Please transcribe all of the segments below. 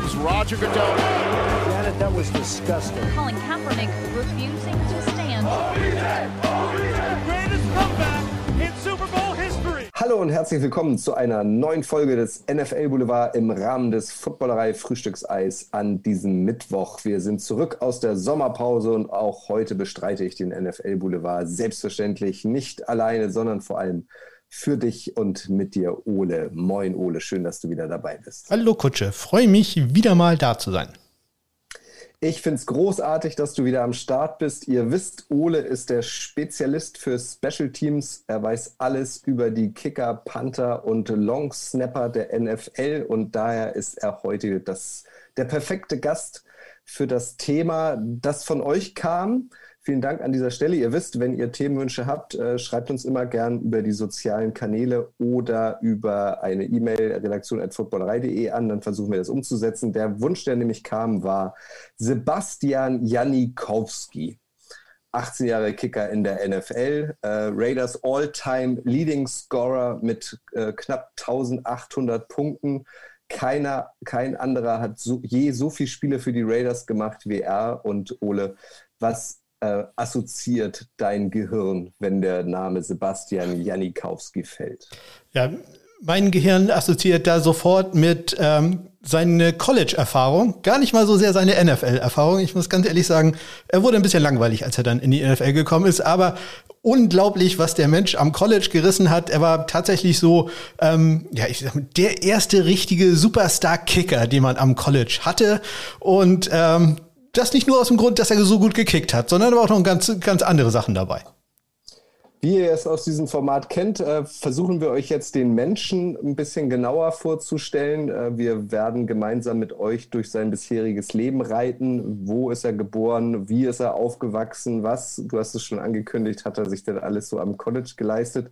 comes Roger Goodell. Janet, that was disgusting. Colin Kaepernick refusing to stand. greatest comeback in Super Bowl history. Hallo und herzlich willkommen zu einer neuen Folge des NFL Boulevard im Rahmen des Footballerei Frühstückseis an diesem Mittwoch. Wir sind zurück aus der Sommerpause und auch heute bestreite ich den NFL Boulevard selbstverständlich nicht alleine, sondern vor allem für dich und mit dir, Ole. Moin, Ole, schön, dass du wieder dabei bist. Hallo Kutsche, freue mich, wieder mal da zu sein. Ich finde es großartig, dass du wieder am Start bist. Ihr wisst, Ole ist der Spezialist für Special Teams. Er weiß alles über die Kicker, Panther und Long Snapper der NFL und daher ist er heute das, der perfekte Gast für das Thema, das von euch kam. Vielen Dank an dieser Stelle. Ihr wisst, wenn ihr Themenwünsche habt, äh, schreibt uns immer gern über die sozialen Kanäle oder über eine E-Mail redaktion.footballerei.de an. Dann versuchen wir das umzusetzen. Der Wunsch, der nämlich kam, war Sebastian Janikowski. 18 Jahre Kicker in der NFL, äh, Raiders All-Time Leading Scorer mit äh, knapp 1800 Punkten. Keiner, kein anderer hat so, je so viele Spiele für die Raiders gemacht wie er. Und Ole, was äh, assoziiert dein Gehirn, wenn der Name Sebastian Janikowski fällt? Ja, mein Gehirn assoziiert da sofort mit ähm, seine College-Erfahrung, gar nicht mal so sehr seine NFL-Erfahrung. Ich muss ganz ehrlich sagen, er wurde ein bisschen langweilig, als er dann in die NFL gekommen ist, aber unglaublich, was der Mensch am College gerissen hat. Er war tatsächlich so, ähm, ja, ich sag mal, der erste richtige Superstar-Kicker, den man am College hatte. Und ähm, das nicht nur aus dem Grund, dass er so gut gekickt hat, sondern aber auch noch ganz, ganz andere Sachen dabei. Wie ihr es aus diesem Format kennt, äh, versuchen wir euch jetzt den Menschen ein bisschen genauer vorzustellen. Äh, wir werden gemeinsam mit euch durch sein bisheriges Leben reiten. Wo ist er geboren? Wie ist er aufgewachsen? Was, du hast es schon angekündigt, hat er sich denn alles so am College geleistet?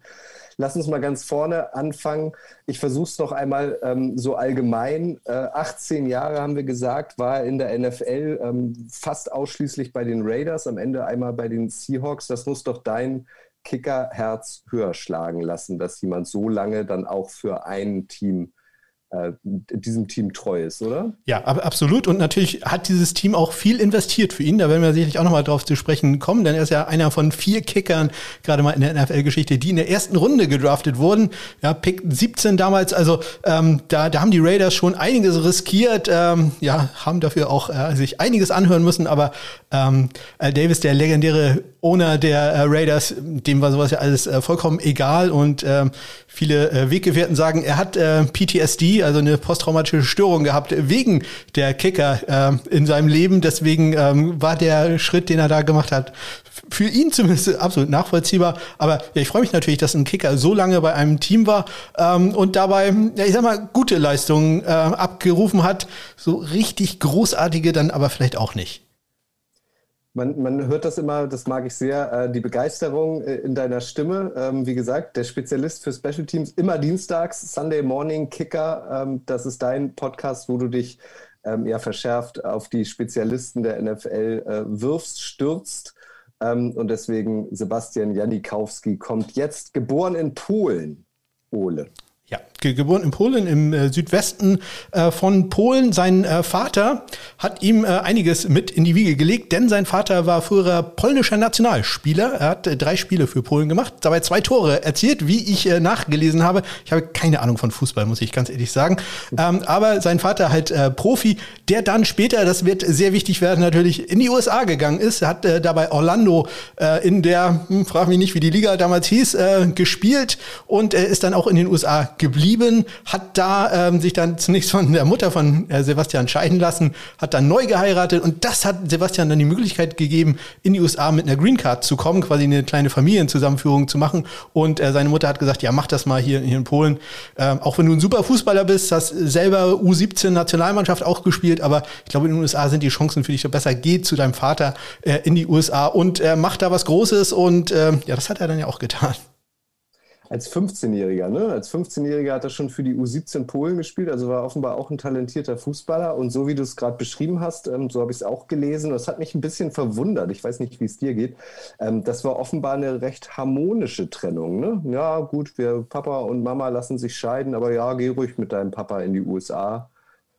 Lass uns mal ganz vorne anfangen. Ich versuche es noch einmal ähm, so allgemein. Äh, 18 Jahre haben wir gesagt, war in der NFL ähm, fast ausschließlich bei den Raiders, am Ende einmal bei den Seahawks. Das muss doch dein Kickerherz höher schlagen lassen, dass jemand so lange dann auch für ein Team äh, diesem Team treu ist, oder? Ja, absolut. Und natürlich hat dieses Team auch viel investiert für ihn. Da werden wir sicherlich auch nochmal drauf zu sprechen kommen, denn er ist ja einer von vier Kickern, gerade mal in der NFL-Geschichte, die in der ersten Runde gedraftet wurden. Ja, Pick 17 damals. Also ähm, da, da haben die Raiders schon einiges riskiert, ähm, ja, haben dafür auch äh, sich einiges anhören müssen. Aber ähm, Davis, der legendäre Owner der äh, Raiders, dem war sowas ja alles äh, vollkommen egal. Und ähm, viele äh, Weggefährten sagen, er hat äh, Also eine posttraumatische Störung gehabt wegen der Kicker äh, in seinem Leben. Deswegen ähm, war der Schritt, den er da gemacht hat, für ihn zumindest absolut nachvollziehbar. Aber ja, ich freue mich natürlich, dass ein Kicker so lange bei einem Team war ähm, und dabei, ja, ich sag mal, gute Leistungen äh, abgerufen hat. So richtig großartige dann aber vielleicht auch nicht. Man, man hört das immer, das mag ich sehr, äh, die Begeisterung äh, in deiner Stimme. Ähm, wie gesagt, der Spezialist für Special Teams, immer dienstags, Sunday Morning Kicker. Ähm, das ist dein Podcast, wo du dich ähm, ja verschärft auf die Spezialisten der NFL äh, wirfst, stürzt. Ähm, und deswegen Sebastian Janikowski kommt jetzt, geboren in Polen, Ole. Ja, geboren in Polen, im äh, Südwesten äh, von Polen. Sein äh, Vater hat ihm einiges mit in die Wiege gelegt, denn sein Vater war früherer polnischer Nationalspieler. Er hat drei Spiele für Polen gemacht, dabei zwei Tore erzielt, wie ich nachgelesen habe. Ich habe keine Ahnung von Fußball, muss ich ganz ehrlich sagen. Ähm, aber sein Vater halt Profi, der dann später, das wird sehr wichtig werden, natürlich in die USA gegangen ist. Er hat dabei Orlando in der, hm, frag mich nicht, wie die Liga damals hieß, gespielt und ist dann auch in den USA geblieben, hat da ähm, sich dann zunächst von der Mutter von äh, Sebastian scheiden lassen, hat dann neu geheiratet und das hat Sebastian dann die Möglichkeit gegeben, in die USA mit einer Green Card zu kommen, quasi eine kleine Familienzusammenführung zu machen. Und äh, seine Mutter hat gesagt, ja, mach das mal hier, hier in Polen. Ähm, auch wenn du ein super Fußballer bist, hast selber U17-Nationalmannschaft auch gespielt, aber ich glaube, in den USA sind die Chancen für dich doch besser. Geh zu deinem Vater äh, in die USA und äh, mach da was Großes und äh, ja, das hat er dann ja auch getan. Als 15-Jähriger, ne? Als 15-Jähriger hat er schon für die U17 Polen gespielt, also war offenbar auch ein talentierter Fußballer. Und so wie du es gerade beschrieben hast, ähm, so habe ich es auch gelesen. Das hat mich ein bisschen verwundert. Ich weiß nicht, wie es dir geht. Ähm, das war offenbar eine recht harmonische Trennung. Ne? Ja, gut, wir Papa und Mama lassen sich scheiden, aber ja, geh ruhig mit deinem Papa in die USA.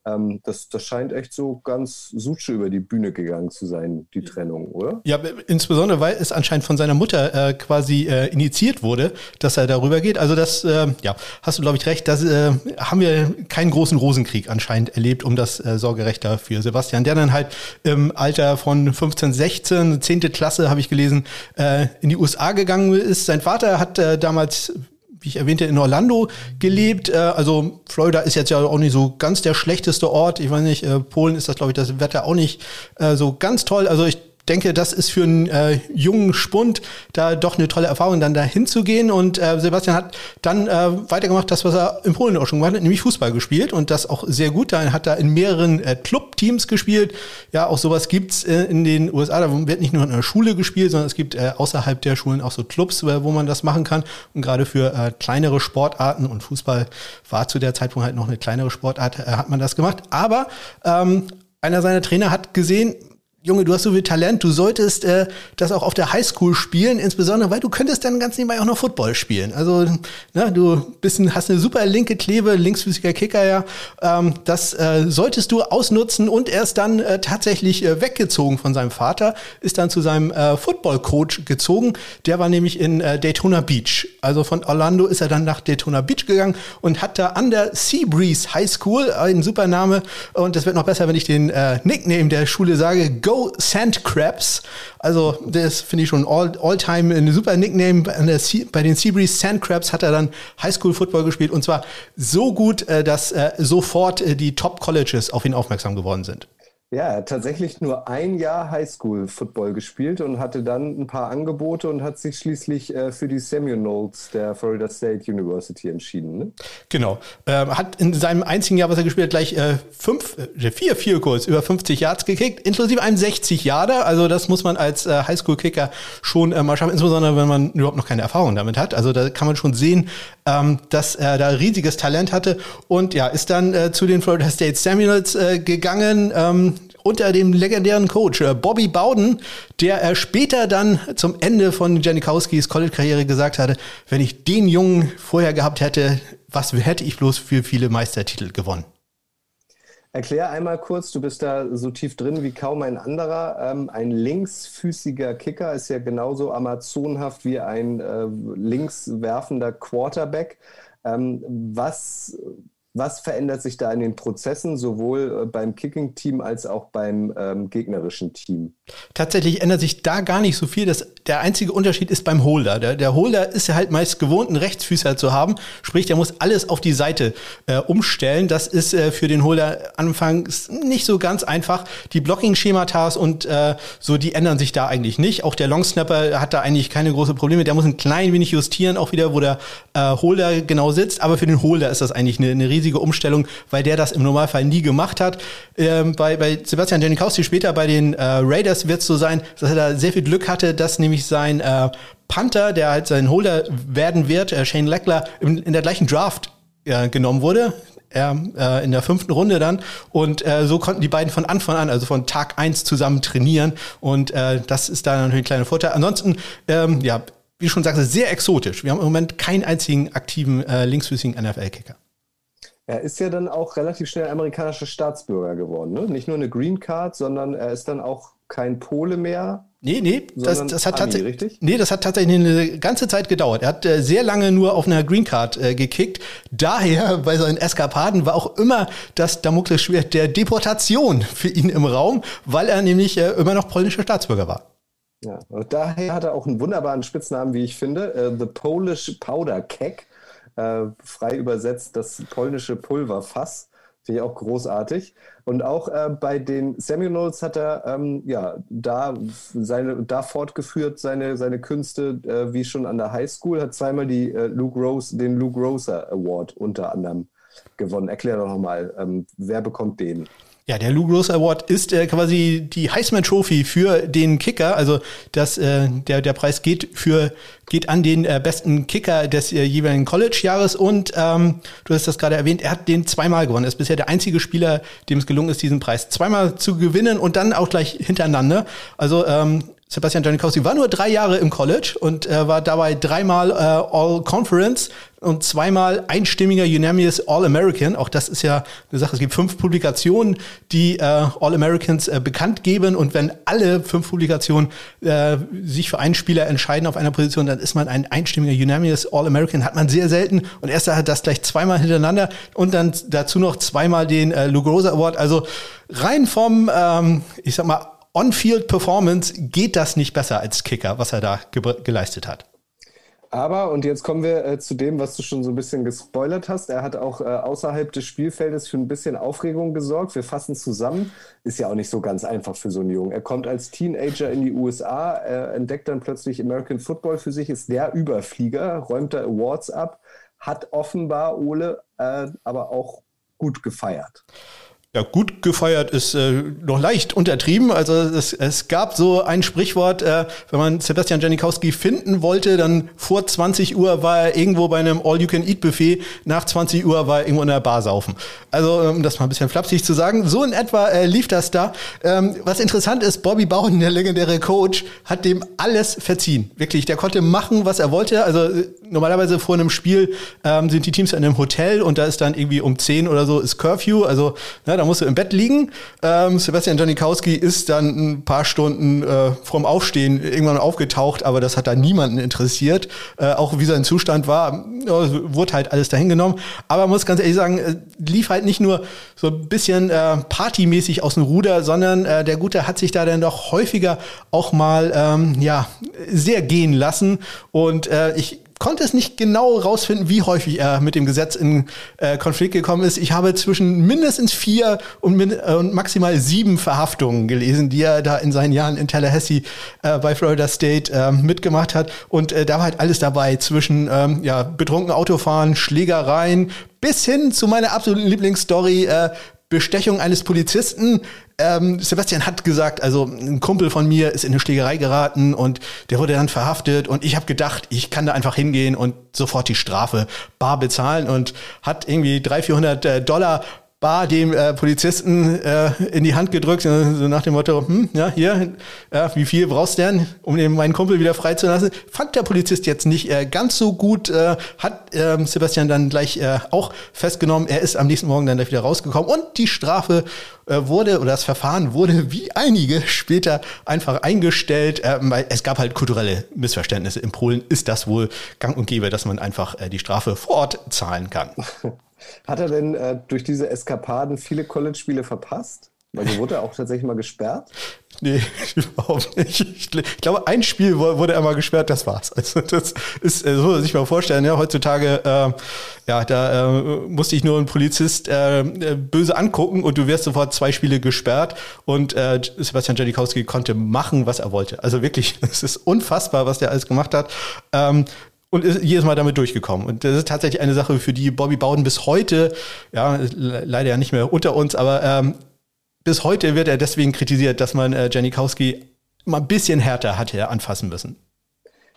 Ähm, das, das scheint echt so ganz suche über die Bühne gegangen zu sein, die Trennung, oder? Ja, insbesondere, weil es anscheinend von seiner Mutter äh, quasi äh, initiiert wurde, dass er darüber geht. Also das, äh, ja, hast du, glaube ich, recht, das äh, haben wir keinen großen Rosenkrieg anscheinend erlebt um das äh, Sorgerecht für Sebastian, der dann halt im Alter von 15, 16, 10. Klasse, habe ich gelesen, äh, in die USA gegangen ist. Sein Vater hat äh, damals wie ich erwähnte, in Orlando gelebt. Äh, also Florida ist jetzt ja auch nicht so ganz der schlechteste Ort. Ich weiß nicht, äh, Polen ist das, glaube ich, das Wetter auch nicht äh, so ganz toll. Also ich denke, das ist für einen äh, jungen Spund da doch eine tolle Erfahrung, dann da hinzugehen. Und äh, Sebastian hat dann äh, weitergemacht, das, was er in Polen auch schon gemacht hat, nämlich Fußball gespielt und das auch sehr gut. Da hat er in mehreren äh, Clubteams gespielt. Ja, auch sowas gibt's äh, in den USA. Da wird nicht nur in der Schule gespielt, sondern es gibt äh, außerhalb der Schulen auch so Clubs, äh, wo man das machen kann. Und gerade für äh, kleinere Sportarten und Fußball war zu der Zeitpunkt halt noch eine kleinere Sportart, äh, hat man das gemacht. Aber ähm, einer seiner Trainer hat gesehen, Junge, du hast so viel Talent, du solltest äh, das auch auf der Highschool spielen, insbesondere, weil du könntest dann ganz nebenbei auch noch Football spielen. Also, ne, du bist ein, hast eine super linke Klebe, linksfüßiger Kicker, ja. Ähm, das äh, solltest du ausnutzen und er ist dann äh, tatsächlich äh, weggezogen von seinem Vater, ist dann zu seinem äh, Football-Coach gezogen. Der war nämlich in äh, Daytona Beach. Also von Orlando ist er dann nach Daytona Beach gegangen und hat da an der Seabreeze High School, ein super Name, und das wird noch besser, wenn ich den äh, Nickname der Schule sage, Go Sandcrabs. Also das finde ich schon all, all ein super Nickname. Bei den Seabreeze Sandcrabs hat er dann Highschool Football gespielt und zwar so gut, äh, dass äh, sofort äh, die Top Colleges auf ihn aufmerksam geworden sind. Ja, tatsächlich nur ein Jahr Highschool-Football gespielt und hatte dann ein paar Angebote und hat sich schließlich äh, für die Seminoles der Florida State University entschieden. Ne? Genau. Ähm, hat in seinem einzigen Jahr, was er gespielt hat, gleich äh, fünf, äh, vier, vier Kurs über 50 Yards gekickt, inklusive einem 60 Yarder. Also das muss man als äh, Highschool-Kicker schon äh, mal schaffen, insbesondere wenn man überhaupt noch keine Erfahrung damit hat. Also da kann man schon sehen, ähm, dass er da riesiges Talent hatte und ja, ist dann äh, zu den Florida State Seminoles äh, gegangen. Ähm, unter dem legendären Coach äh, Bobby Bowden, der er später dann zum Ende von Janikowskis College-Karriere gesagt hatte, wenn ich den Jungen vorher gehabt hätte, was hätte ich bloß für viele Meistertitel gewonnen? Erklär einmal kurz, du bist da so tief drin wie kaum ein anderer. Ähm, ein linksfüßiger Kicker ist ja genauso amazonhaft wie ein äh, linkswerfender Quarterback. Ähm, was was verändert sich da in den Prozessen, sowohl äh, beim Kicking-Team als auch beim ähm, gegnerischen Team? Tatsächlich ändert sich da gar nicht so viel. Das, der einzige Unterschied ist beim Holder. Der, der Holder ist ja halt meist gewohnt, einen Rechtsfüßer zu haben. Sprich, der muss alles auf die Seite äh, umstellen. Das ist äh, für den Holder anfangs nicht so ganz einfach. Die Blocking-Schematas und äh, so, die ändern sich da eigentlich nicht. Auch der Longsnapper hat da eigentlich keine große Probleme. Der muss ein klein wenig justieren, auch wieder, wo der äh, Holder genau sitzt. Aber für den Holder ist das eigentlich eine, eine riesige Umstellung, weil der das im Normalfall nie gemacht hat. Ähm, bei, bei Sebastian Janikowski später bei den äh, Raiders wird es so sein, dass er da sehr viel Glück hatte, dass nämlich sein äh, Panther, der halt sein Holder werden wird, äh, Shane Leckler, in, in der gleichen Draft äh, genommen wurde. Er, äh, in der fünften Runde dann. Und äh, so konnten die beiden von Anfang an, also von Tag eins zusammen trainieren. Und äh, das ist da natürlich ein kleiner Vorteil. Ansonsten, ähm, ja, wie schon sagst, sehr exotisch. Wir haben im Moment keinen einzigen aktiven äh, linksfüßigen NFL-Kicker. Er ist ja dann auch relativ schnell amerikanischer Staatsbürger geworden. Ne? Nicht nur eine Green Card, sondern er ist dann auch kein Pole mehr. Nee, nee, das, das hat tatsächlich. Nee, das hat tatsächlich eine ganze Zeit gedauert. Er hat äh, sehr lange nur auf einer Green Card äh, gekickt. Daher bei seinen Eskapaden war auch immer das Damoklesschwert der Deportation für ihn im Raum, weil er nämlich äh, immer noch polnischer Staatsbürger war. Ja, und daher hat er auch einen wunderbaren Spitznamen, wie ich finde, äh, The Polish Powder Keg äh, frei übersetzt das polnische Pulverfass. Finde ich auch großartig. Und auch äh, bei den Seminoles hat er ähm, ja da seine da fortgeführt seine seine Künste äh, wie schon an der Highschool hat zweimal die äh, Luke Rose den Luke Rosa Award unter anderem gewonnen. Erklär doch nochmal, ähm, wer bekommt den? Ja, der Lou Gross Award ist äh, quasi die Heisman Trophy für den Kicker. Also das, äh, der, der Preis geht für geht an den äh, besten Kicker des äh, jeweiligen College-Jahres und ähm, du hast das gerade erwähnt, er hat den zweimal gewonnen. Er ist bisher der einzige Spieler, dem es gelungen ist, diesen Preis zweimal zu gewinnen und dann auch gleich hintereinander. Also ähm, Sebastian Janikowski war nur drei Jahre im College und äh, war dabei dreimal äh, All-Conference und zweimal einstimmiger Unanimous All-American. Auch das ist ja eine Sache. Es gibt fünf Publikationen, die äh, All-Americans äh, bekannt geben. Und wenn alle fünf Publikationen äh, sich für einen Spieler entscheiden auf einer Position, dann ist man ein einstimmiger Unanimous All-American. Hat man sehr selten. Und erst hat das gleich zweimal hintereinander und dann dazu noch zweimal den äh, Lou Groza Award. Also rein vom, ähm, ich sag mal, On-Field-Performance geht das nicht besser als Kicker, was er da ge geleistet hat. Aber, und jetzt kommen wir äh, zu dem, was du schon so ein bisschen gespoilert hast. Er hat auch äh, außerhalb des Spielfeldes für ein bisschen Aufregung gesorgt. Wir fassen zusammen. Ist ja auch nicht so ganz einfach für so einen Jungen. Er kommt als Teenager in die USA, er entdeckt dann plötzlich American Football für sich, ist der Überflieger, räumt da Awards ab, hat offenbar Ole äh, aber auch gut gefeiert. Ja, gut gefeiert ist äh, noch leicht untertrieben. Also es, es gab so ein Sprichwort, äh, wenn man Sebastian Janikowski finden wollte, dann vor 20 Uhr war er irgendwo bei einem All-You-Can-Eat-Buffet, nach 20 Uhr war er irgendwo in der Bar saufen. Also um das mal ein bisschen flapsig zu sagen, so in etwa äh, lief das da. Ähm, was interessant ist, Bobby Bowden, der legendäre Coach, hat dem alles verziehen. Wirklich, der konnte machen, was er wollte. Also äh, normalerweise vor einem Spiel ähm, sind die Teams in einem Hotel und da ist dann irgendwie um 10 oder so ist Curfew. Also na, da musst du im Bett liegen. Ähm, Sebastian Janikowski ist dann ein paar Stunden äh, vorm Aufstehen irgendwann aufgetaucht, aber das hat da niemanden interessiert. Äh, auch wie sein Zustand war, äh, wurde halt alles dahin genommen. Aber muss ganz ehrlich sagen, äh, lief halt nicht nur so ein bisschen äh, partymäßig aus dem Ruder, sondern äh, der Gute hat sich da dann doch häufiger auch mal ähm, ja sehr gehen lassen. Und äh, ich konnte es nicht genau rausfinden, wie häufig er mit dem Gesetz in äh, Konflikt gekommen ist. Ich habe zwischen mindestens vier und, min äh, und maximal sieben Verhaftungen gelesen, die er da in seinen Jahren in Tallahassee äh, bei Florida State äh, mitgemacht hat. Und äh, da war halt alles dabei zwischen ähm, ja, betrunken Autofahren, Schlägereien, bis hin zu meiner absoluten Lieblingsstory, äh, Bestechung eines Polizisten. Ähm, Sebastian hat gesagt, also ein Kumpel von mir ist in eine Schlägerei geraten und der wurde dann verhaftet und ich habe gedacht, ich kann da einfach hingehen und sofort die Strafe bar bezahlen und hat irgendwie 300, 400 äh, Dollar bar dem äh, Polizisten äh, in die Hand gedrückt, so nach dem Motto, hm, ja, hier, äh, wie viel brauchst du denn, um den, meinen Kumpel wieder freizulassen? Fand der Polizist jetzt nicht äh, ganz so gut, äh, hat äh, Sebastian dann gleich äh, auch festgenommen. Er ist am nächsten Morgen dann wieder rausgekommen und die Strafe äh, wurde, oder das Verfahren wurde wie einige später einfach eingestellt, äh, weil es gab halt kulturelle Missverständnisse. In Polen ist das wohl gang und gäbe, dass man einfach äh, die Strafe vor Ort zahlen kann. Hat er denn äh, durch diese Eskapaden viele College-Spiele verpasst? Weil so wurde er auch tatsächlich mal gesperrt? Nee, überhaupt nicht. Ich, glaube, ein Spiel wurde er mal gesperrt, das war's. Also das ist, äh, so muss man sich mal vorstellen, ja, heutzutage, äh, ja, da äh, musste ich nur einen Polizist äh, äh, böse angucken und du wirst sofort zwei Spiele gesperrt und äh, Sebastian Janikowski konnte machen, was er wollte. Also wirklich, es ist unfassbar, was der alles gemacht hat. Ähm, und ist jedes Mal damit durchgekommen. Und das ist tatsächlich eine Sache, für die Bobby Bowden bis heute, ja, leider ja nicht mehr unter uns, aber ähm, bis heute wird er deswegen kritisiert, dass man äh, Janikowski mal ein bisschen härter hatte anfassen müssen.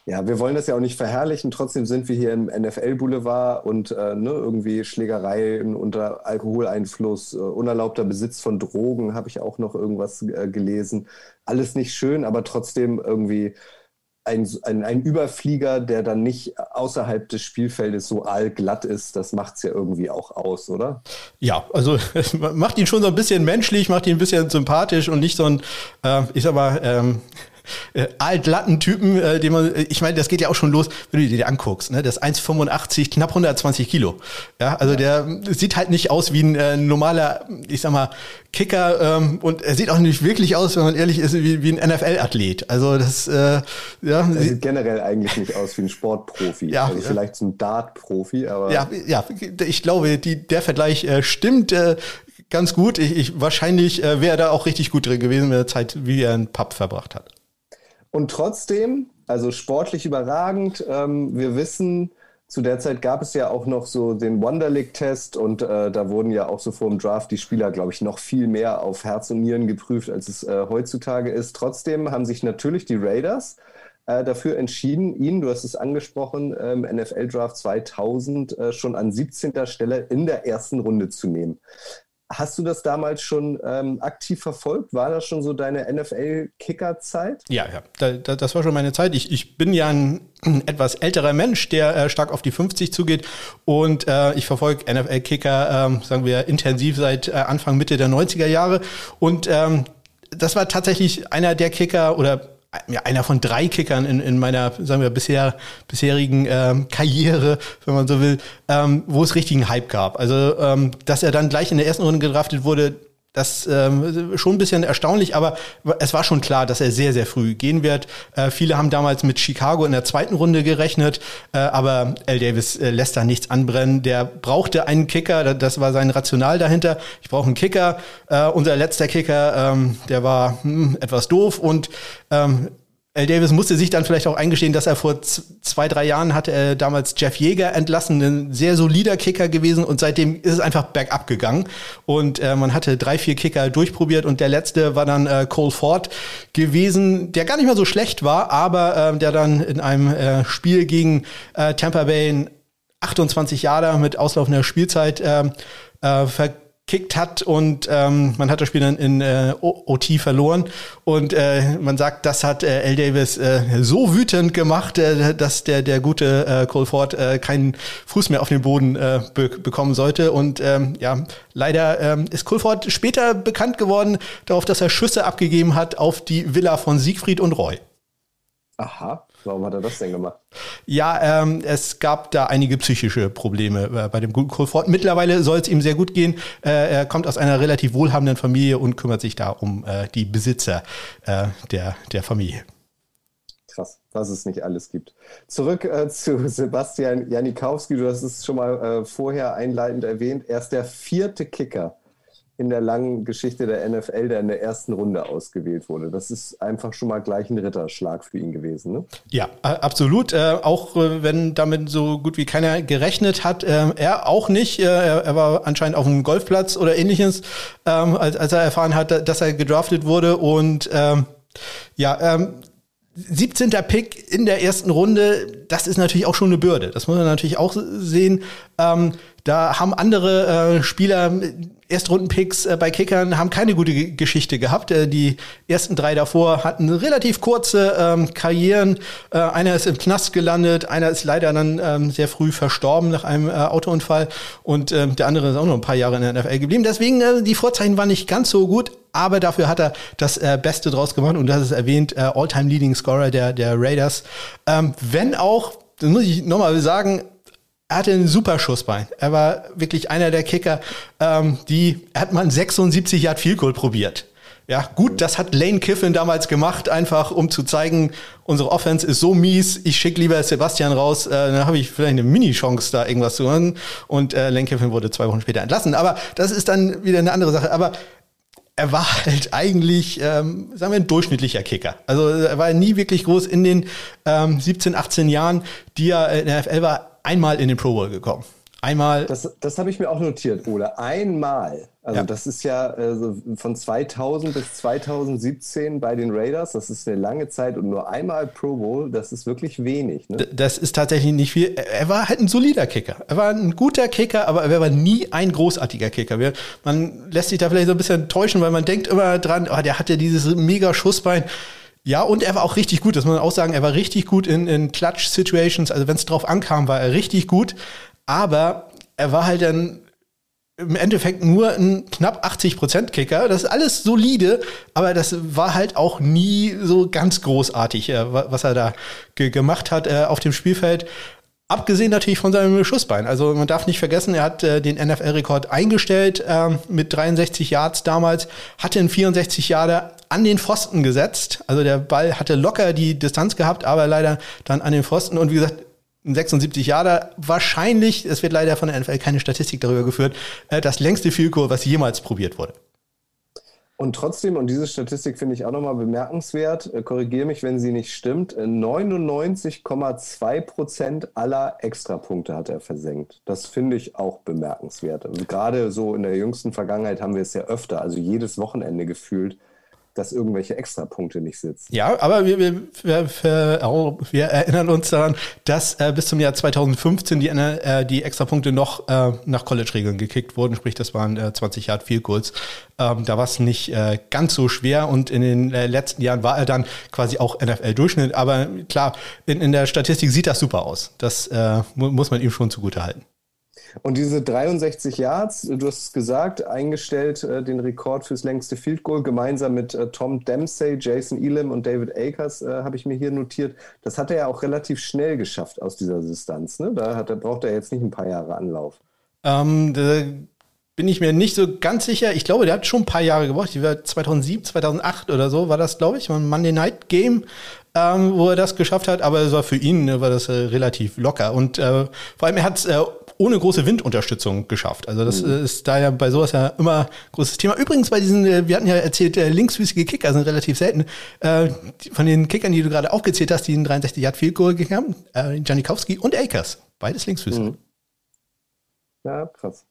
Ja, wir wollen das ja auch nicht verherrlichen. Trotzdem sind wir hier im NFL-Boulevard und äh, ne, irgendwie Schlägereien unter Alkoholeinfluss, äh, unerlaubter Besitz von Drogen, habe ich auch noch irgendwas äh, gelesen. Alles nicht schön, aber trotzdem irgendwie ein, ein, ein Überflieger, der dann nicht außerhalb des Spielfeldes so allglatt ist, das macht es ja irgendwie auch aus, oder? Ja, also macht ihn schon so ein bisschen menschlich, macht ihn ein bisschen sympathisch und nicht so ein, äh, ich sag mal, ähm, äh, altlatten Typen, äh, den man, ich meine, das geht ja auch schon los, wenn du dir die anguckst, ne? Das ist 1,85, knapp 120 Kilo. Ja, also ja. der sieht halt nicht aus wie ein äh, normaler, ich sag mal, Kicker ähm, und er sieht auch nicht wirklich aus, wenn man ehrlich ist, wie, wie ein NFL-Athlet. Also das, äh, ja. Er sieht generell eigentlich nicht aus wie ein Sportprofi. Ja, also vielleicht ein Dart-Profi, aber. Ja, ja, ich glaube, die, der Vergleich äh, stimmt. Äh, ganz gut. Ich, ich wahrscheinlich äh, wäre er da auch richtig gut drin gewesen mit der Zeit, wie er einen Pub verbracht hat. Und trotzdem, also sportlich überragend. Ähm, wir wissen, zu der Zeit gab es ja auch noch so den Wonder League-Test und äh, da wurden ja auch so vor dem Draft die Spieler, glaube ich, noch viel mehr auf Herz und Nieren geprüft, als es äh, heutzutage ist. Trotzdem haben sich natürlich die Raiders äh, dafür entschieden, ihn, du hast es angesprochen, im NFL-Draft 2000 äh, schon an 17. Stelle in der ersten Runde zu nehmen. Hast du das damals schon ähm, aktiv verfolgt? War das schon so deine NFL-Kicker-Zeit? Ja, ja, da, da, das war schon meine Zeit. Ich, ich bin ja ein etwas älterer Mensch, der äh, stark auf die 50 zugeht und äh, ich verfolge NFL-Kicker, ähm, sagen wir, intensiv seit äh, Anfang, Mitte der 90er Jahre und ähm, das war tatsächlich einer der Kicker oder ja, einer von drei Kickern in, in meiner, sagen wir, bisher, bisherigen ähm, Karriere, wenn man so will, ähm, wo es richtigen Hype gab. Also, ähm, dass er dann gleich in der ersten Runde gedraftet wurde, das ähm, schon ein bisschen erstaunlich, aber es war schon klar, dass er sehr, sehr früh gehen wird. Äh, viele haben damals mit Chicago in der zweiten Runde gerechnet, äh, aber L. Davis äh, lässt da nichts anbrennen. Der brauchte einen Kicker, das war sein Rational dahinter. Ich brauche einen Kicker. Äh, unser letzter Kicker, ähm, der war hm, etwas doof und ähm, L. Davis musste sich dann vielleicht auch eingestehen, dass er vor zwei, drei Jahren hatte er damals Jeff Jäger entlassen, ein sehr solider Kicker gewesen und seitdem ist es einfach bergab gegangen und äh, man hatte drei, vier Kicker durchprobiert und der letzte war dann äh, Cole Ford gewesen, der gar nicht mal so schlecht war, aber äh, der dann in einem äh, Spiel gegen äh, Tampa Bay 28 Jahre mit auslaufender Spielzeit äh, äh, gekickt hat und ähm, man hat das Spiel dann in äh, OT verloren und äh, man sagt, das hat äh, L. Davis äh, so wütend gemacht, äh, dass der der gute äh, Cole Ford äh, keinen Fuß mehr auf den Boden äh, be bekommen sollte und ähm, ja, leider ähm, ist Cole Ford später bekannt geworden darauf, dass er Schüsse abgegeben hat auf die Villa von Siegfried und Roy. Aha. Warum hat er das denn gemacht? Ja, ähm, es gab da einige psychische Probleme äh, bei dem guten Colford. Mittlerweile soll es ihm sehr gut gehen. Äh, er kommt aus einer relativ wohlhabenden Familie und kümmert sich da um äh, die Besitzer äh, der, der Familie. Krass, was es nicht alles gibt. Zurück äh, zu Sebastian Janikowski. Du hast es schon mal äh, vorher einleitend erwähnt. Er ist der vierte Kicker in der langen Geschichte der NFL, der in der ersten Runde ausgewählt wurde. Das ist einfach schon mal gleich ein Ritterschlag für ihn gewesen. Ne? Ja, absolut. Äh, auch äh, wenn damit so gut wie keiner gerechnet hat, äh, er auch nicht. Äh, er, war anscheinend auf einem Golfplatz oder ähnliches, ähm, als, als, er erfahren hat, dass er gedraftet wurde. Und ähm, ja, ähm, 17. Pick in der ersten Runde, das ist natürlich auch schon eine Bürde. Das muss man natürlich auch sehen. Ähm, da haben andere äh, Spieler Erstrundenpicks äh, bei Kickern haben keine gute G Geschichte gehabt. Äh, die ersten drei davor hatten relativ kurze ähm, Karrieren. Äh, einer ist im Knast gelandet, einer ist leider dann ähm, sehr früh verstorben nach einem äh, Autounfall und ähm, der andere ist auch noch ein paar Jahre in der NFL geblieben. Deswegen, äh, die Vorzeichen waren nicht ganz so gut, aber dafür hat er das äh, Beste draus gemacht und das ist erwähnt, äh, All-Time Leading Scorer der, der Raiders. Ähm, wenn auch, das muss ich nochmal sagen, er hatte ein super Schussbein. Er war wirklich einer der Kicker, ähm, die, er hat mal ein 76 Yard Field Goal probiert. Ja, gut, das hat Lane Kiffin damals gemacht, einfach um zu zeigen, unsere Offense ist so mies, ich schicke lieber Sebastian raus, äh, dann habe ich vielleicht eine Mini-Chance, da irgendwas zu machen. Und äh, Lane Kiffin wurde zwei Wochen später entlassen. Aber das ist dann wieder eine andere Sache. Aber er war halt eigentlich, ähm, sagen wir, ein durchschnittlicher Kicker. Also er war nie wirklich groß in den ähm, 17, 18 Jahren, die er in der NFL war einmal in den Pro Bowl gekommen. Einmal. Das, das habe ich mir auch notiert, Ole. Einmal. Also ja. das ist ja äh, von 2000 bis 2017 bei den Raiders. Das ist eine lange Zeit und nur einmal Pro Bowl. Das ist wirklich wenig. Ne? Das ist tatsächlich nicht viel. Er war halt ein solider Kicker. Er war ein guter Kicker, aber er war nie ein großartiger Kicker. Man lässt sich da vielleicht so ein bisschen täuschen, weil man denkt immer dran, oh, der hatte dieses mega Schussbein. Ja, und er war auch richtig gut, das muss man auch sagen. Er war richtig gut in, in Clutch-Situations. Also wenn es drauf ankam, war er richtig gut. Aber er war halt dann im Endeffekt nur ein knapp 80% Kicker. Das ist alles solide, aber das war halt auch nie so ganz großartig, äh, was er da gemacht hat äh, auf dem Spielfeld. Abgesehen natürlich von seinem Schussbein. Also man darf nicht vergessen, er hat äh, den NFL-Rekord eingestellt äh, mit 63 Yards damals, hatte in 64 Jahre an den Pfosten gesetzt. Also der Ball hatte locker die Distanz gehabt, aber leider dann an den Pfosten. Und wie gesagt, 76 Jahre wahrscheinlich, es wird leider von der NFL keine Statistik darüber geführt, äh, das längste Field Goal, was jemals probiert wurde. Und trotzdem, und diese Statistik finde ich auch nochmal bemerkenswert, äh, korrigiere mich, wenn sie nicht stimmt, 99,2 äh, Prozent aller Extrapunkte hat er versenkt. Das finde ich auch bemerkenswert. Also gerade so in der jüngsten Vergangenheit haben wir es ja öfter, also jedes Wochenende gefühlt, dass irgendwelche Extrapunkte nicht sitzen. Ja, aber wir, wir, wir, wir erinnern uns daran, dass äh, bis zum Jahr 2015 die, äh, die Extrapunkte noch äh, nach College-Regeln gekickt wurden, sprich das waren äh, 20 Yard viel kurz. Ähm, da war es nicht äh, ganz so schwer und in den äh, letzten Jahren war er dann quasi auch NFL-Durchschnitt. Aber klar, in, in der Statistik sieht das super aus. Das äh, muss man ihm schon zugute halten. Und diese 63 Yards, du hast es gesagt, eingestellt äh, den Rekord fürs längste Field Goal gemeinsam mit äh, Tom Dempsey, Jason Elam und David Akers, äh, habe ich mir hier notiert. Das hat er ja auch relativ schnell geschafft aus dieser Distanz. Ne? Da, hat, braucht er jetzt nicht ein paar Jahre Anlauf. Ähm, bin ich mir nicht so ganz sicher. Ich glaube, der hat schon ein paar Jahre gebraucht. Die war 2007, 2008 oder so war das, glaube ich, ein Monday Night Game. Ähm, wo er das geschafft hat, aber es war für ihn ne, war das äh, relativ locker und äh, vor allem er hat es äh, ohne große Windunterstützung geschafft. Also das mhm. ist da ja bei sowas ja immer ein großes Thema. Übrigens bei diesen, äh, wir hatten ja erzählt, äh, linksfüßige Kicker sind relativ selten. Äh, von den Kickern, die du gerade aufgezählt hast, die in 63 Yard Field Goal gegangen haben, äh, Janikowski und Akers, beides linksfüßig. Mhm. Ja, krass.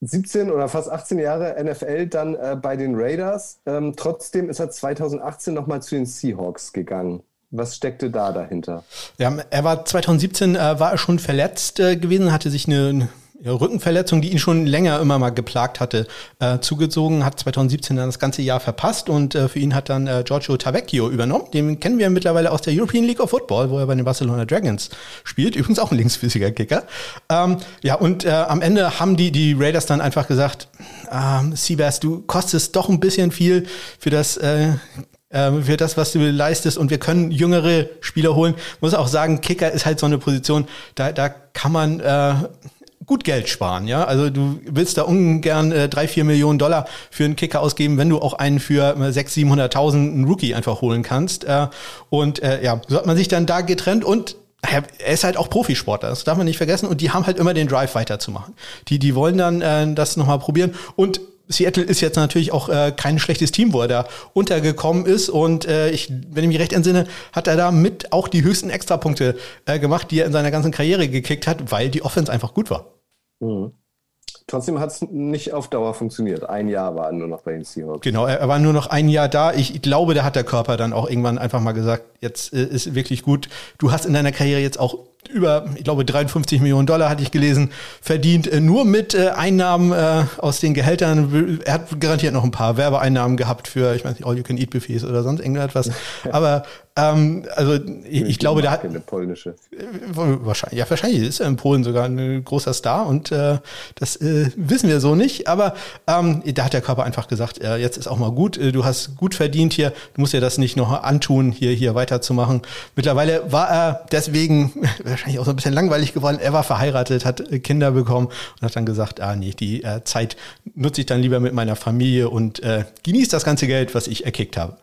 17 oder fast 18 Jahre NFL dann äh, bei den Raiders. Ähm, trotzdem ist er 2018 nochmal zu den Seahawks gegangen. Was steckte da dahinter? Ja, er war 2017 äh, war er schon verletzt äh, gewesen, hatte sich eine, Rückenverletzung, die ihn schon länger immer mal geplagt hatte, äh, zugezogen, hat 2017 dann das ganze Jahr verpasst und äh, für ihn hat dann äh, Giorgio Tavecchio übernommen. Den kennen wir mittlerweile aus der European League of Football, wo er bei den Barcelona Dragons spielt. Übrigens auch ein linksfüßiger Kicker. Ähm, ja, und äh, am Ende haben die, die Raiders dann einfach gesagt, ähm, Seabass, du kostest doch ein bisschen viel für das äh, ähm, für das, was du leistest und wir können jüngere Spieler holen. Muss auch sagen, Kicker ist halt so eine Position, da, da kann man äh, gut Geld sparen, ja. Also du willst da ungern äh, drei, vier Millionen Dollar für einen Kicker ausgeben, wenn du auch einen für äh, sechs, siebenhunderttausend einen Rookie einfach holen kannst. Äh, und äh, ja, so hat man sich dann da getrennt und er ist halt auch Profisportler, das darf man nicht vergessen. Und die haben halt immer den Drive weiterzumachen. Die, die wollen dann äh, das nochmal probieren. Und Seattle ist jetzt natürlich auch äh, kein schlechtes Team, wo er da untergekommen ist. Und äh, ich, wenn ich mich recht entsinne, hat er da mit auch die höchsten Extrapunkte äh, gemacht, die er in seiner ganzen Karriere gekickt hat, weil die Offense einfach gut war. Mhm. Trotzdem hat es nicht auf Dauer funktioniert. Ein Jahr war er nur noch bei den Seahawks. Genau, er war nur noch ein Jahr da. Ich, glaube, da hat der Körper dann auch irgendwann einfach mal gesagt, jetzt äh, ist wirklich gut. Du hast in deiner Karriere jetzt auch über, ich glaube, 53 Millionen Dollar hatte ich gelesen, verdient, äh, nur mit äh, Einnahmen äh, aus den Gehältern. Er hat garantiert noch ein paar Werbeeinnahmen gehabt für, ich weiß nicht, All-You-Can-Eat-Buffets oder sonst irgendetwas. Aber ähm, also ich, ich glaube, da hat eine polnische. Wahrscheinlich, ja, wahrscheinlich ist er in Polen sogar ein großer Star und äh, das äh, wissen wir so nicht. Aber ähm, da hat der Körper einfach gesagt, äh, jetzt ist auch mal gut. Äh, du hast gut verdient hier. Du musst dir das nicht noch antun, hier hier weiterzumachen. Mittlerweile war er deswegen wahrscheinlich auch so ein bisschen langweilig geworden. Er war verheiratet, hat äh, Kinder bekommen und hat dann gesagt, ah nee, die äh, Zeit nutze ich dann lieber mit meiner Familie und äh, genieße das ganze Geld, was ich erkickt habe.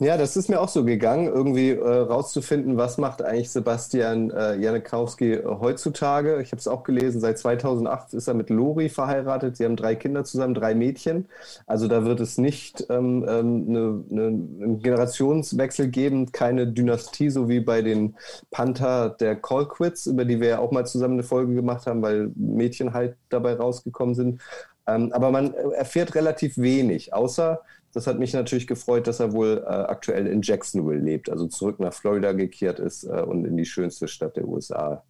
Ja, das ist mir auch so gegangen, irgendwie äh, rauszufinden, was macht eigentlich Sebastian äh, Janikowski äh, heutzutage. Ich habe es auch gelesen, seit 2008 ist er mit Lori verheiratet. Sie haben drei Kinder zusammen, drei Mädchen. Also da wird es nicht ähm, ähm, ne, ne, einen Generationswechsel geben, keine Dynastie, so wie bei den Panther der Colquits, über die wir ja auch mal zusammen eine Folge gemacht haben, weil Mädchen halt dabei rausgekommen sind. Ähm, aber man erfährt relativ wenig, außer das hat mich natürlich gefreut, dass er wohl äh, aktuell in Jacksonville lebt, also zurück nach Florida gekehrt ist äh, und in die schönste Stadt der USA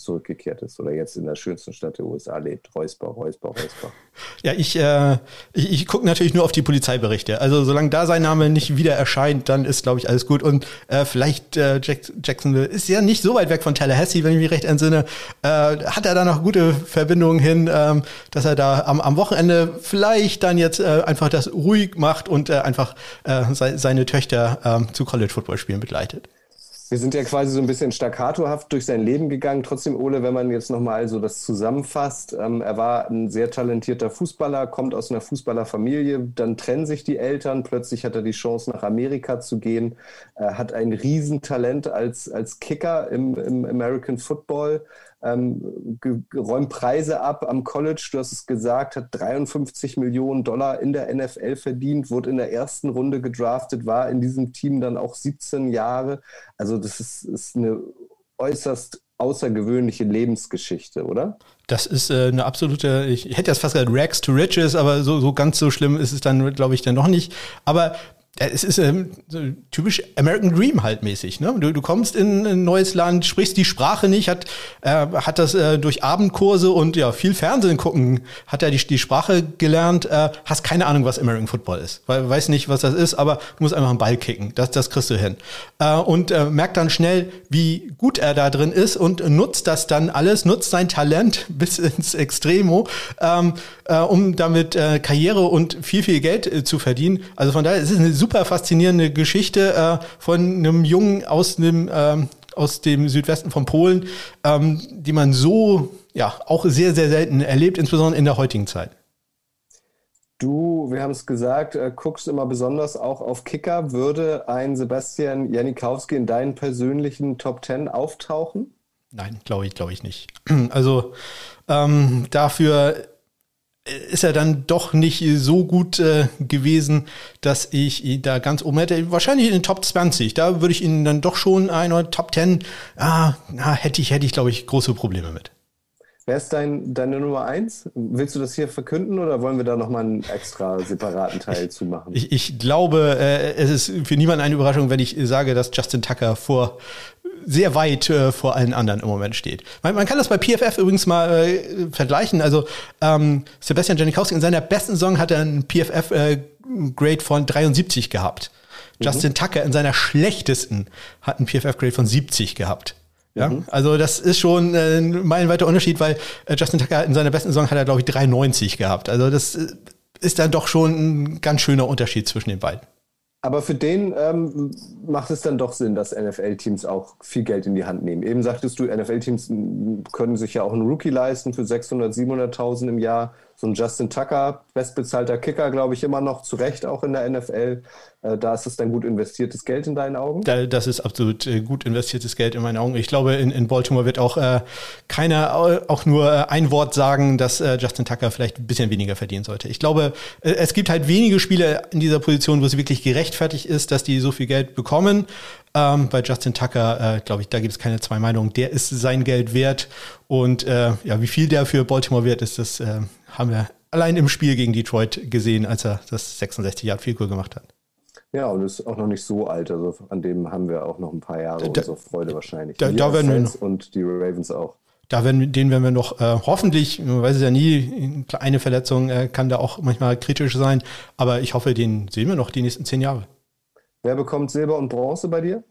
zurückgekehrt ist oder jetzt in der schönsten Stadt der USA lebt. Reusbach, Reusbach, Reusbach. Ja, ich, äh, ich, ich gucke natürlich nur auf die Polizeiberichte. Also solange da sein Name nicht wieder erscheint, dann ist, glaube ich, alles gut. Und äh, vielleicht äh, Jack, Jacksonville ist ja nicht so weit weg von Tallahassee, wenn ich mich recht entsinne. Äh, hat er da noch gute Verbindungen hin, ähm, dass er da am, am Wochenende vielleicht dann jetzt äh, einfach das ruhig macht und äh, einfach äh, seine Töchter äh, zu College-Football-Spielen begleitet. Wir sind ja quasi so ein bisschen staccatohaft durch sein Leben gegangen. Trotzdem, Ole, wenn man jetzt nochmal so das zusammenfasst, ähm, er war ein sehr talentierter Fußballer, kommt aus einer Fußballerfamilie, dann trennen sich die Eltern, plötzlich hat er die Chance, nach Amerika zu gehen, er hat ein Riesentalent als, als Kicker im, im American Football, ähm, räumt Preise ab am College, du hast es gesagt, hat 53 Millionen Dollar in der NFL verdient, wurde in der ersten Runde gedraftet, war in diesem Team dann auch 17 Jahre. Also das ist, ist eine äußerst außergewöhnliche Lebensgeschichte, oder? Das ist äh, eine absolute, ich hätte jetzt fast gesagt Rags to Riches, aber so, so ganz so schlimm ist es dann, glaube ich, dann noch nicht. Aber es ist ähm, typisch American Dream halt mäßig. Ne? Du, du kommst in ein neues Land, sprichst die Sprache nicht, hat, äh, hat das äh, durch Abendkurse und ja viel Fernsehen gucken, hat er die, die Sprache gelernt, äh, hast keine Ahnung, was American Football ist. Weil, weiß nicht, was das ist, aber du musst einfach einen Ball kicken. Das, das kriegst du hin. Äh, und äh, merkt dann schnell, wie gut er da drin ist und nutzt das dann alles, nutzt sein Talent bis ins Extremo, ähm, äh, um damit äh, Karriere und viel, viel Geld äh, zu verdienen. Also von daher es ist es eine super faszinierende Geschichte äh, von einem Jungen aus dem, ähm, aus dem Südwesten von Polen, ähm, die man so ja auch sehr, sehr selten erlebt, insbesondere in der heutigen Zeit. Du, wir haben es gesagt, äh, guckst immer besonders auch auf Kicker. Würde ein Sebastian Janikowski in deinen persönlichen Top Ten auftauchen? Nein, glaube ich, glaube ich nicht. Also ähm, dafür ist er dann doch nicht so gut äh, gewesen, dass ich ihn da ganz oben hätte. Wahrscheinlich in den Top 20. Da würde ich ihn dann doch schon ein oder Top 10. Ah, na, hätte ich, hätte ich, glaube ich, große Probleme mit. Wer ist dein, deine Nummer 1? Willst du das hier verkünden oder wollen wir da nochmal einen extra separaten Teil zu machen? Ich, ich glaube, äh, es ist für niemanden eine Überraschung, wenn ich sage, dass Justin Tucker vor sehr weit äh, vor allen anderen im Moment steht. Man, man kann das bei PFF übrigens mal äh, vergleichen. Also ähm, Sebastian Janikowski in seiner besten Saison hat er einen PFF-Grade äh, von 73 gehabt. Mhm. Justin Tucker in seiner schlechtesten hat einen PFF-Grade von 70 gehabt. Ja, mhm. also das ist schon äh, ein meilenweiter Unterschied, weil äh, Justin Tucker in seiner besten Saison hat er, glaube ich, 93 gehabt. Also das äh, ist dann doch schon ein ganz schöner Unterschied zwischen den beiden. Aber für den ähm, macht es dann doch Sinn, dass NFL-Teams auch viel Geld in die Hand nehmen. Eben sagtest du, NFL-Teams können sich ja auch einen Rookie leisten für 600, 700.000 im Jahr so ein Justin Tucker, bestbezahlter Kicker, glaube ich, immer noch zu Recht auch in der NFL. Äh, da ist es dann gut investiertes Geld in deinen Augen? das ist absolut äh, gut investiertes Geld in meinen Augen. Ich glaube, in, in Baltimore wird auch äh, keiner auch nur ein Wort sagen, dass Justin Tucker vielleicht ein bisschen weniger verdienen sollte. Ich glaube, es gibt halt wenige Spiele in dieser Position, wo es wirklich gerechtfertigt ist, dass die so viel Geld bekommen. Ähm, bei Justin Tucker, äh, glaube ich, da gibt es keine zwei Meinungen. Der ist sein Geld wert. Und äh, ja, wie viel der für Baltimore wert ist, das äh, haben wir allein im Spiel gegen Detroit gesehen, als er das 66 Yard Field Goal gemacht hat. Ja, und ist auch noch nicht so alt. Also an dem haben wir auch noch ein paar Jahre da, unsere Freude wahrscheinlich. Da, da werden wir noch, und die Ravens auch. Da werden, den werden wir noch äh, hoffentlich, man weiß es ja nie, eine Verletzung äh, kann da auch manchmal kritisch sein, aber ich hoffe, den sehen wir noch die nächsten zehn Jahre. Wer bekommt Silber und Bronze bei dir?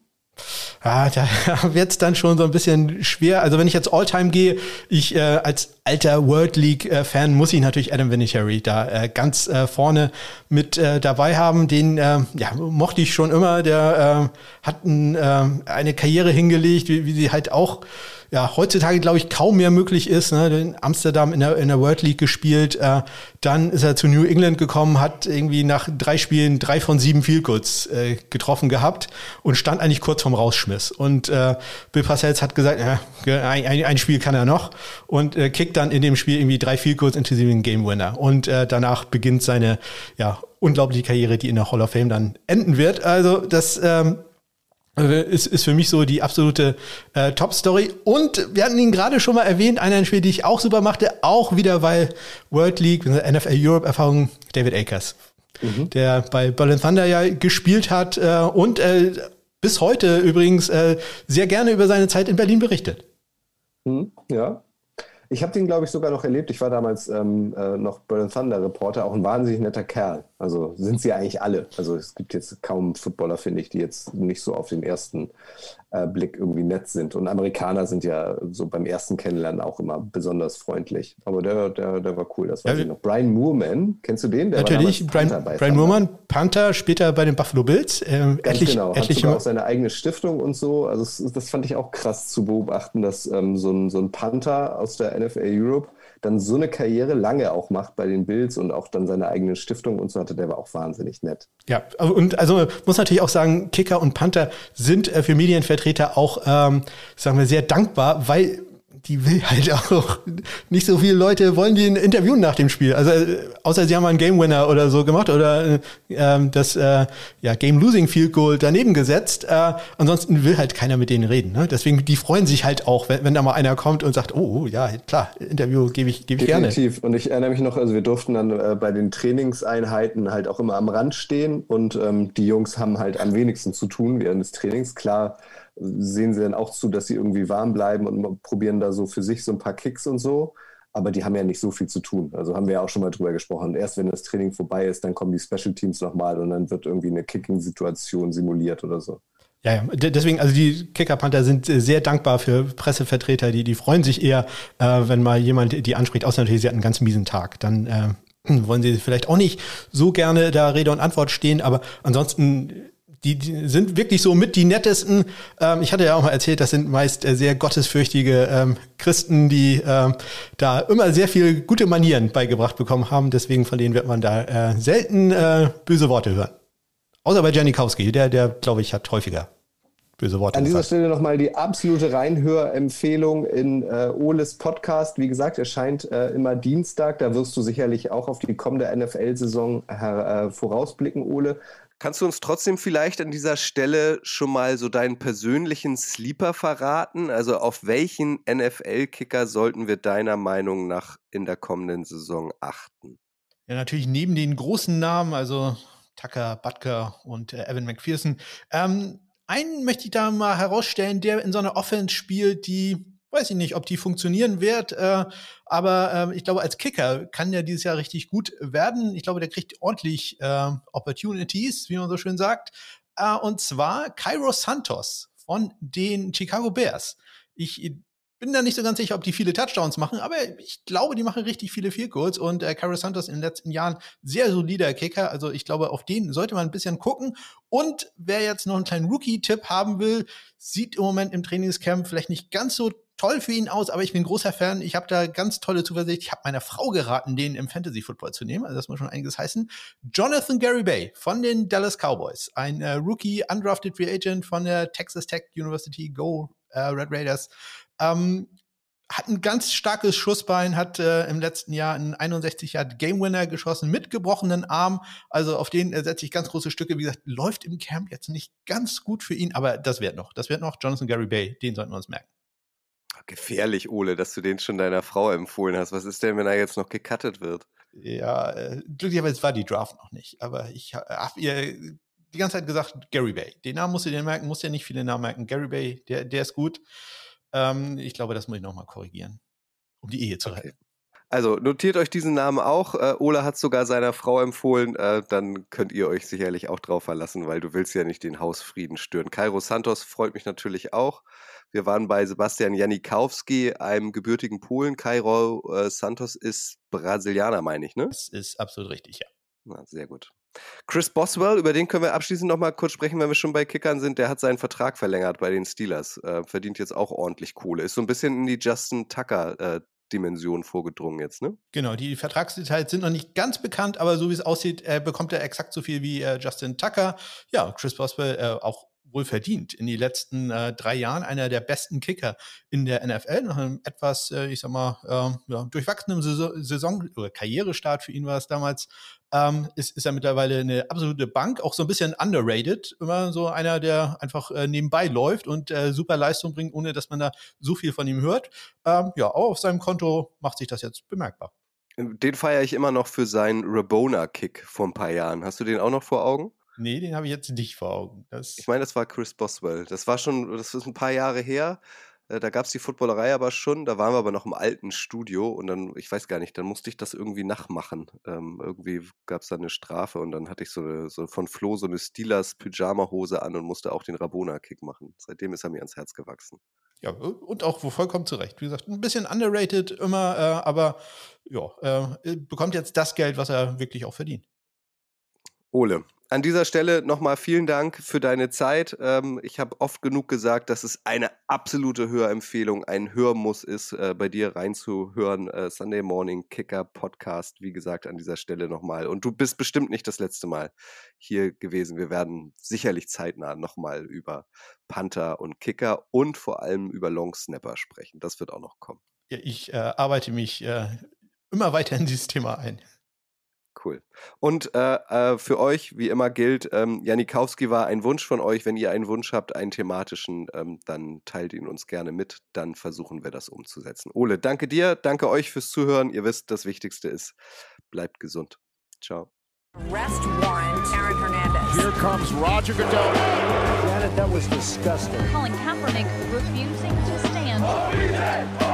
Ah, da wird's dann schon so ein bisschen schwer. Also wenn ich jetzt Alltime gehe, ich äh, als alter World League-Fan äh, muss ich natürlich Adam Vinatieri da äh, ganz äh, vorne mit äh, dabei haben. Den äh, ja, mochte ich schon immer. Der äh, hat ein, äh, eine Karriere hingelegt, wie, wie sie halt auch ja, heutzutage, glaube ich, kaum mehr möglich ist. Ne? In Amsterdam in der, in der World League gespielt. Äh, dann ist er zu New England gekommen, hat irgendwie nach drei Spielen drei von sieben Field Goals äh, getroffen gehabt und stand eigentlich kurz vorm Rausschmiss. Und äh, Bill Parcells hat gesagt, äh, ein, ein, Spiel kann er noch und äh, kickt dann in dem Spiel irgendwie drei Field Goals inklusive den Game Winner. Und äh, danach beginnt seine ja, unglaubliche Karriere, die in der Hall of Fame dann enden wird. Also das ähm, äh, ist, ist für mich so die absolute äh, Top-Story. Und wir hatten ihn gerade schon mal erwähnt, einer Spiel, die ich auch super machte, auch wieder, weil World League, NFL Europe-Erfahrung, David Akers, mhm. der bei Berlin Thunder ja gespielt hat äh, und äh, bis heute übrigens äh, sehr gerne über seine Zeit in Berlin berichtet. Mhm, ja, ich habe den, glaube ich, sogar noch erlebt. Ich war damals ähm, äh, noch Berlin Thunder Reporter, auch ein wahnsinnig netter Kerl. Also sind sie eigentlich alle. Also es gibt jetzt kaum Footballer, finde ich, die jetzt nicht so auf den ersten äh, Blick irgendwie nett sind. Und Amerikaner sind ja so beim ersten Kennenlernen auch immer besonders freundlich. Aber der, der, der war cool, das war ja, noch. Brian Moorman, kennst du den? Der natürlich, Brian, Brian Moorman, Panther, später bei den Buffalo Bills. Ähm, Ganz etlich, genau, etliche hat auch seine eigene Stiftung und so. Also das, das fand ich auch krass zu beobachten, dass ähm, so, ein, so ein Panther aus der NFL Europe dann so eine Karriere lange auch macht bei den Bills und auch dann seine eigene Stiftung und so hatte, der war auch wahnsinnig nett. Ja, und also muss natürlich auch sagen, Kicker und Panther sind äh, für Medienvertreter auch, ähm, sagen wir, sehr dankbar, weil die will halt auch nicht so viele Leute wollen die interviewen nach dem Spiel. Also äh, außer sie haben mal einen Game Winner oder so gemacht oder äh, das äh, ja, Game Losing Field Goal daneben gesetzt. Äh, ansonsten will halt keiner mit denen reden. Ne? Deswegen die freuen sich halt auch, wenn, wenn da mal einer kommt und sagt, oh ja klar, Interview gebe ich gebe ich gerne. Definitiv. Und ich erinnere mich noch, also wir durften dann äh, bei den Trainingseinheiten halt auch immer am Rand stehen und ähm, die Jungs haben halt am wenigsten zu tun während des Trainings. Klar sehen sie dann auch zu, dass sie irgendwie warm bleiben und probieren da so für sich so ein paar Kicks und so. Aber die haben ja nicht so viel zu tun. Also haben wir ja auch schon mal drüber gesprochen. Erst wenn das Training vorbei ist, dann kommen die Special Teams nochmal und dann wird irgendwie eine Kicking-Situation simuliert oder so. Ja, ja, deswegen, also die Kicker-Panther sind sehr dankbar für Pressevertreter, die, die freuen sich eher, äh, wenn mal jemand die anspricht, außer natürlich, sie hat einen ganz miesen Tag. Dann äh, wollen sie vielleicht auch nicht so gerne da Rede und Antwort stehen, aber ansonsten die, die sind wirklich so mit die nettesten. Ähm, ich hatte ja auch mal erzählt, das sind meist äh, sehr gottesfürchtige ähm, Christen, die ähm, da immer sehr viel gute Manieren beigebracht bekommen haben. Deswegen von denen wird man da äh, selten äh, böse Worte hören. Außer bei Janikowski, der, der glaube ich, hat häufiger böse Worte. An dieser Stelle nochmal die absolute Reinhörempfehlung in äh, Oles Podcast. Wie gesagt, erscheint äh, immer Dienstag. Da wirst du sicherlich auch auf die kommende NFL-Saison äh, vorausblicken, Ole. Kannst du uns trotzdem vielleicht an dieser Stelle schon mal so deinen persönlichen Sleeper verraten? Also auf welchen NFL-Kicker sollten wir deiner Meinung nach in der kommenden Saison achten? Ja, natürlich neben den großen Namen, also Tucker, Butker und äh, Evan McPherson. Ähm, einen möchte ich da mal herausstellen, der in so einer Offense spielt, die weiß ich nicht, ob die funktionieren wird, äh, aber äh, ich glaube, als Kicker kann der dieses Jahr richtig gut werden. Ich glaube, der kriegt ordentlich äh, Opportunities, wie man so schön sagt. Äh, und zwar Cairo Santos von den Chicago Bears. Ich bin da nicht so ganz sicher, ob die viele Touchdowns machen, aber ich glaube, die machen richtig viele Field Goals und äh, Cairo Santos in den letzten Jahren sehr solider Kicker. Also ich glaube, auf den sollte man ein bisschen gucken. Und wer jetzt noch einen kleinen Rookie-Tipp haben will, sieht im Moment im Trainingscamp vielleicht nicht ganz so toll für ihn aus, aber ich bin großer Fan. Ich habe da ganz tolle Zuversicht. Ich habe meiner Frau geraten, den im Fantasy Football zu nehmen. Also das muss schon einiges heißen. Jonathan Gary Bay von den Dallas Cowboys, ein äh, Rookie, undrafted Free Agent von der Texas Tech University Go äh, Red Raiders. Ähm, hat ein ganz starkes Schussbein, hat äh, im letzten Jahr einen 61 Yard Game Winner geschossen mit gebrochenen Arm. Also auf den äh, setze ich ganz große Stücke. Wie gesagt, läuft im Camp jetzt nicht ganz gut für ihn, aber das wird noch. Das wird noch. Jonathan Gary Bay, den sollten wir uns merken. Gefährlich, Ole, dass du den schon deiner Frau empfohlen hast. Was ist denn, wenn er jetzt noch gecuttet wird? Ja, äh, glücklicherweise war die Draft noch nicht. Aber ich habe ihr die ganze Zeit gesagt, Gary Bay. Den Namen musst du dir merken, musst ja nicht viele Namen merken. Gary Bay, der, der ist gut. Ähm, ich glaube, das muss ich nochmal korrigieren, um die Ehe zu retten. Also notiert euch diesen Namen auch. Äh, Ola hat sogar seiner Frau empfohlen. Äh, dann könnt ihr euch sicherlich auch drauf verlassen, weil du willst ja nicht den Hausfrieden stören. Kairo Santos freut mich natürlich auch. Wir waren bei Sebastian Janikowski, einem gebürtigen Polen. Cairo äh, Santos ist Brasilianer, meine ich, ne? Das ist absolut richtig, ja. Na, sehr gut. Chris Boswell, über den können wir abschließend noch mal kurz sprechen, wenn wir schon bei Kickern sind. Der hat seinen Vertrag verlängert bei den Steelers, äh, verdient jetzt auch ordentlich Kohle. Ist so ein bisschen in die Justin Tucker äh, Dimension vorgedrungen jetzt, ne? Genau, die Vertragsdetails sind noch nicht ganz bekannt, aber so wie es aussieht, äh, bekommt er exakt so viel wie äh, Justin Tucker. Ja, Chris Boswell äh, auch wohl verdient. In den letzten äh, drei Jahren einer der besten Kicker in der NFL. Nach einem etwas, äh, ich sag mal, äh, ja, durchwachsenen Saison, oder Karrierestart für ihn war es damals, ähm, ist, ist er mittlerweile eine absolute Bank, auch so ein bisschen underrated. Immer so einer, der einfach äh, nebenbei läuft und äh, super Leistung bringt, ohne dass man da so viel von ihm hört. Ähm, ja, auch auf seinem Konto macht sich das jetzt bemerkbar. Den feiere ich immer noch für seinen Rabona-Kick vor ein paar Jahren. Hast du den auch noch vor Augen? Nee, den habe ich jetzt nicht vor Augen. Das ich meine, das war Chris Boswell. Das war schon, das ist ein paar Jahre her. Äh, da gab es die Footballerei aber schon. Da waren wir aber noch im alten Studio und dann, ich weiß gar nicht, dann musste ich das irgendwie nachmachen. Ähm, irgendwie gab es da eine Strafe und dann hatte ich so, eine, so von Flo so eine Steelers Pyjama-Hose an und musste auch den Rabona-Kick machen. Seitdem ist er mir ans Herz gewachsen. Ja, und auch vollkommen zurecht. Wie gesagt, ein bisschen underrated immer, äh, aber ja, äh, bekommt jetzt das Geld, was er wirklich auch verdient. Ole, an dieser Stelle nochmal vielen Dank für deine Zeit. Ähm, ich habe oft genug gesagt, dass es eine absolute Hörempfehlung, ein Hörmuss ist, äh, bei dir reinzuhören. Äh, Sunday Morning Kicker Podcast, wie gesagt, an dieser Stelle nochmal. Und du bist bestimmt nicht das letzte Mal hier gewesen. Wir werden sicherlich zeitnah nochmal über Panther und Kicker und vor allem über Long Snapper sprechen. Das wird auch noch kommen. Ja, ich äh, arbeite mich äh, immer weiter in dieses Thema ein. Cool. Und äh, äh, für euch, wie immer gilt, ähm, Janikowski war ein Wunsch von euch. Wenn ihr einen Wunsch habt, einen thematischen, ähm, dann teilt ihn uns gerne mit. Dann versuchen wir das umzusetzen. Ole, danke dir, danke euch fürs Zuhören. Ihr wisst, das Wichtigste ist, bleibt gesund. Ciao. Arrest warrant, Aaron Hernandez. Here comes Roger Goodell. Janet, that was disgusting. Colin Kaepernick refusing to stand. Greatest